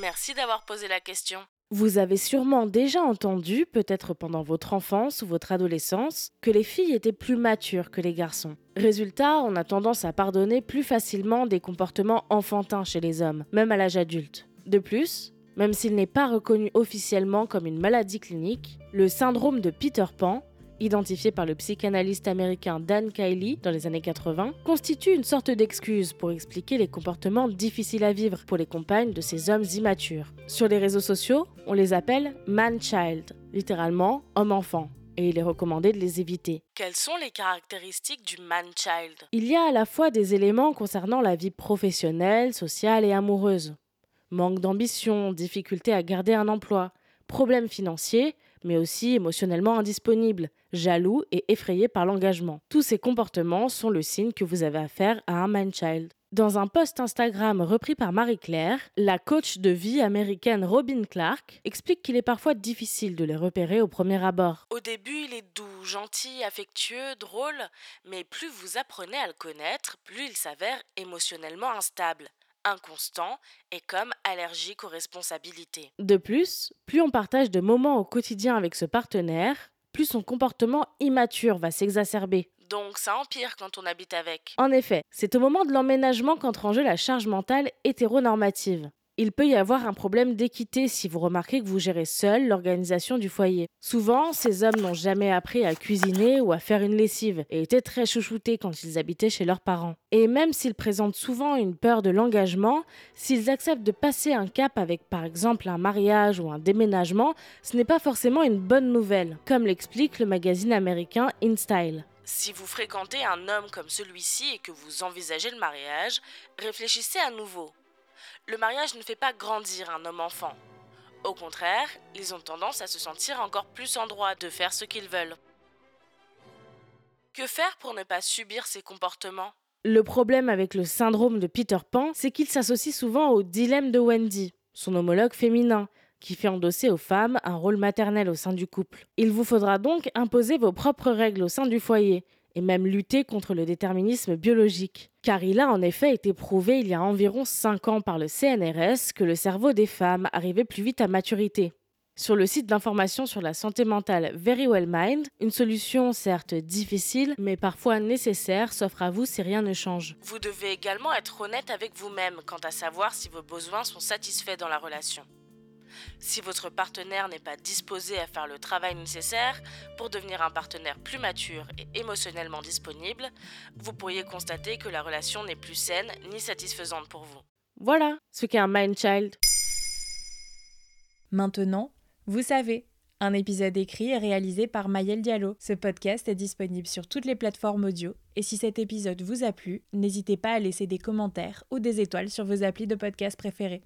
Merci d'avoir posé la question. Vous avez sûrement déjà entendu, peut-être pendant votre enfance ou votre adolescence, que les filles étaient plus matures que les garçons. Résultat, on a tendance à pardonner plus facilement des comportements enfantins chez les hommes, même à l'âge adulte. De plus, même s'il n'est pas reconnu officiellement comme une maladie clinique, le syndrome de Peter Pan identifié par le psychanalyste américain Dan Kiley dans les années 80, constitue une sorte d'excuse pour expliquer les comportements difficiles à vivre pour les compagnes de ces hommes immatures. Sur les réseaux sociaux, on les appelle man-child, littéralement homme-enfant, et il est recommandé de les éviter. Quelles sont les caractéristiques du man-child? Il y a à la fois des éléments concernant la vie professionnelle, sociale et amoureuse. Manque d'ambition, difficulté à garder un emploi, problèmes financiers, mais aussi émotionnellement indisponible, jaloux et effrayé par l'engagement. Tous ces comportements sont le signe que vous avez affaire à un man-child. Dans un post Instagram repris par Marie-Claire, la coach de vie américaine Robin Clark explique qu'il est parfois difficile de les repérer au premier abord. Au début, il est doux, gentil, affectueux, drôle, mais plus vous apprenez à le connaître, plus il s'avère émotionnellement instable inconstant et comme allergique aux responsabilités. De plus, plus on partage de moments au quotidien avec ce partenaire, plus son comportement immature va s'exacerber. Donc ça empire quand on habite avec. En effet, c'est au moment de l'emménagement qu'entre en jeu la charge mentale hétéronormative. Il peut y avoir un problème d'équité si vous remarquez que vous gérez seul l'organisation du foyer. Souvent, ces hommes n'ont jamais appris à cuisiner ou à faire une lessive et étaient très chouchoutés quand ils habitaient chez leurs parents. Et même s'ils présentent souvent une peur de l'engagement, s'ils acceptent de passer un cap avec par exemple un mariage ou un déménagement, ce n'est pas forcément une bonne nouvelle, comme l'explique le magazine américain InStyle. Si vous fréquentez un homme comme celui-ci et que vous envisagez le mariage, réfléchissez à nouveau le mariage ne fait pas grandir un homme-enfant. Au contraire, ils ont tendance à se sentir encore plus en droit de faire ce qu'ils veulent. Que faire pour ne pas subir ces comportements? Le problème avec le syndrome de Peter Pan, c'est qu'il s'associe souvent au dilemme de Wendy, son homologue féminin, qui fait endosser aux femmes un rôle maternel au sein du couple. Il vous faudra donc imposer vos propres règles au sein du foyer, et même lutter contre le déterminisme biologique. Car il a en effet été prouvé il y a environ 5 ans par le CNRS que le cerveau des femmes arrivait plus vite à maturité. Sur le site d'information sur la santé mentale Very Well Mind, une solution certes difficile mais parfois nécessaire s'offre à vous si rien ne change. Vous devez également être honnête avec vous-même quant à savoir si vos besoins sont satisfaits dans la relation. Si votre partenaire n'est pas disposé à faire le travail nécessaire pour devenir un partenaire plus mature et émotionnellement disponible, vous pourriez constater que la relation n'est plus saine ni satisfaisante pour vous. Voilà ce qu'est un mind child. Maintenant, vous savez. Un épisode écrit et réalisé par Mayel Diallo. Ce podcast est disponible sur toutes les plateformes audio. Et si cet épisode vous a plu, n'hésitez pas à laisser des commentaires ou des étoiles sur vos applis de podcast préférés.